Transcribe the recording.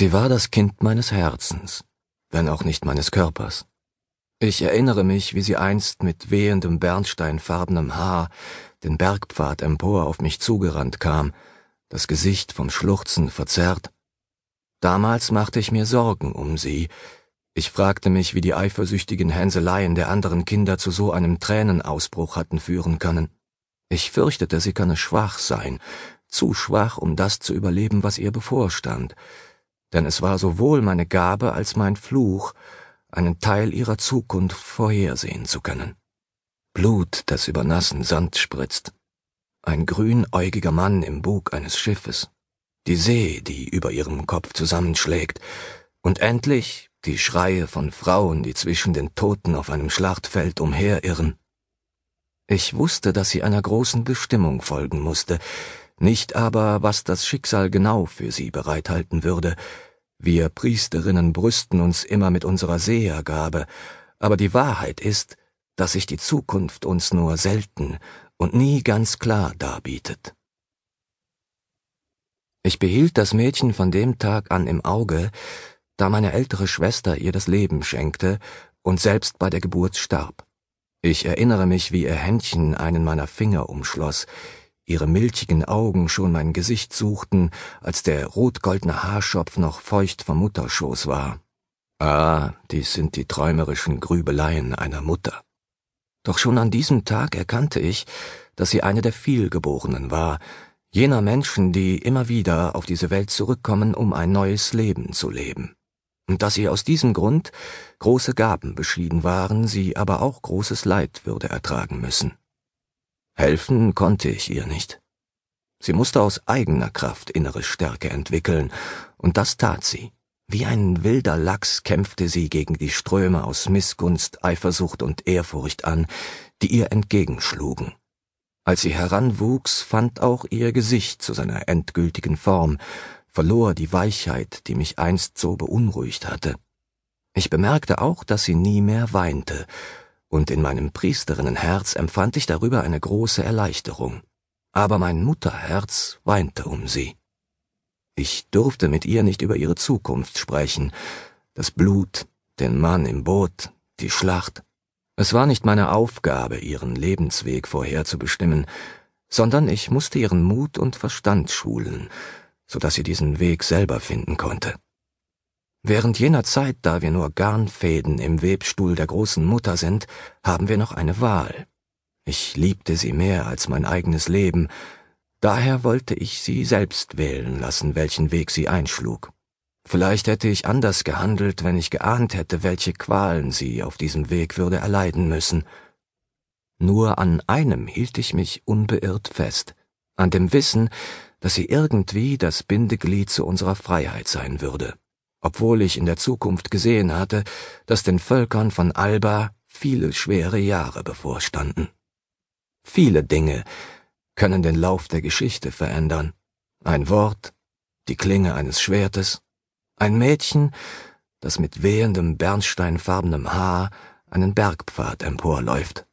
Sie war das Kind meines Herzens, wenn auch nicht meines Körpers. Ich erinnere mich, wie sie einst mit wehendem bernsteinfarbenem Haar den Bergpfad empor auf mich zugerannt kam, das Gesicht vom Schluchzen verzerrt. Damals machte ich mir Sorgen um sie. Ich fragte mich, wie die eifersüchtigen Hänseleien der anderen Kinder zu so einem Tränenausbruch hatten führen können. Ich fürchtete, sie könne schwach sein, zu schwach, um das zu überleben, was ihr bevorstand, denn es war sowohl meine Gabe als mein Fluch, einen Teil ihrer Zukunft vorhersehen zu können. Blut, das über nassen Sand spritzt, ein grünäugiger Mann im Bug eines Schiffes, die See, die über ihrem Kopf zusammenschlägt, und endlich die Schreie von Frauen, die zwischen den Toten auf einem Schlachtfeld umherirren. Ich wusste, dass sie einer großen Bestimmung folgen musste, nicht aber, was das Schicksal genau für sie bereithalten würde. Wir Priesterinnen brüsten uns immer mit unserer Sehergabe, aber die Wahrheit ist, dass sich die Zukunft uns nur selten und nie ganz klar darbietet. Ich behielt das Mädchen von dem Tag an im Auge, da meine ältere Schwester ihr das Leben schenkte und selbst bei der Geburt starb. Ich erinnere mich, wie ihr Händchen einen meiner Finger umschloss, ihre milchigen Augen schon mein Gesicht suchten, als der rotgoldene Haarschopf noch feucht vom Mutterschoß war. Ah, dies sind die träumerischen Grübeleien einer Mutter. Doch schon an diesem Tag erkannte ich, dass sie eine der Vielgeborenen war, jener Menschen, die immer wieder auf diese Welt zurückkommen, um ein neues Leben zu leben. Und dass ihr aus diesem Grund große Gaben beschieden waren, sie aber auch großes Leid würde ertragen müssen. Helfen konnte ich ihr nicht. Sie musste aus eigener Kraft innere Stärke entwickeln, und das tat sie. Wie ein wilder Lachs kämpfte sie gegen die Ströme aus Missgunst, Eifersucht und Ehrfurcht an, die ihr entgegenschlugen. Als sie heranwuchs, fand auch ihr Gesicht zu seiner endgültigen Form, verlor die Weichheit, die mich einst so beunruhigt hatte. Ich bemerkte auch, dass sie nie mehr weinte, und in meinem Priesterinnenherz empfand ich darüber eine große Erleichterung. Aber mein Mutterherz weinte um sie. Ich durfte mit ihr nicht über ihre Zukunft sprechen, das Blut, den Mann im Boot, die Schlacht. Es war nicht meine Aufgabe, ihren Lebensweg vorherzubestimmen, sondern ich musste ihren Mut und Verstand schulen, so dass sie diesen Weg selber finden konnte. Während jener Zeit, da wir nur Garnfäden im Webstuhl der großen Mutter sind, haben wir noch eine Wahl. Ich liebte sie mehr als mein eigenes Leben, daher wollte ich sie selbst wählen lassen, welchen Weg sie einschlug. Vielleicht hätte ich anders gehandelt, wenn ich geahnt hätte, welche Qualen sie auf diesem Weg würde erleiden müssen. Nur an einem hielt ich mich unbeirrt fest, an dem Wissen, dass sie irgendwie das Bindeglied zu unserer Freiheit sein würde obwohl ich in der Zukunft gesehen hatte, dass den Völkern von Alba viele schwere Jahre bevorstanden. Viele Dinge können den Lauf der Geschichte verändern. Ein Wort, die Klinge eines Schwertes, ein Mädchen, das mit wehendem bernsteinfarbenem Haar einen Bergpfad emporläuft.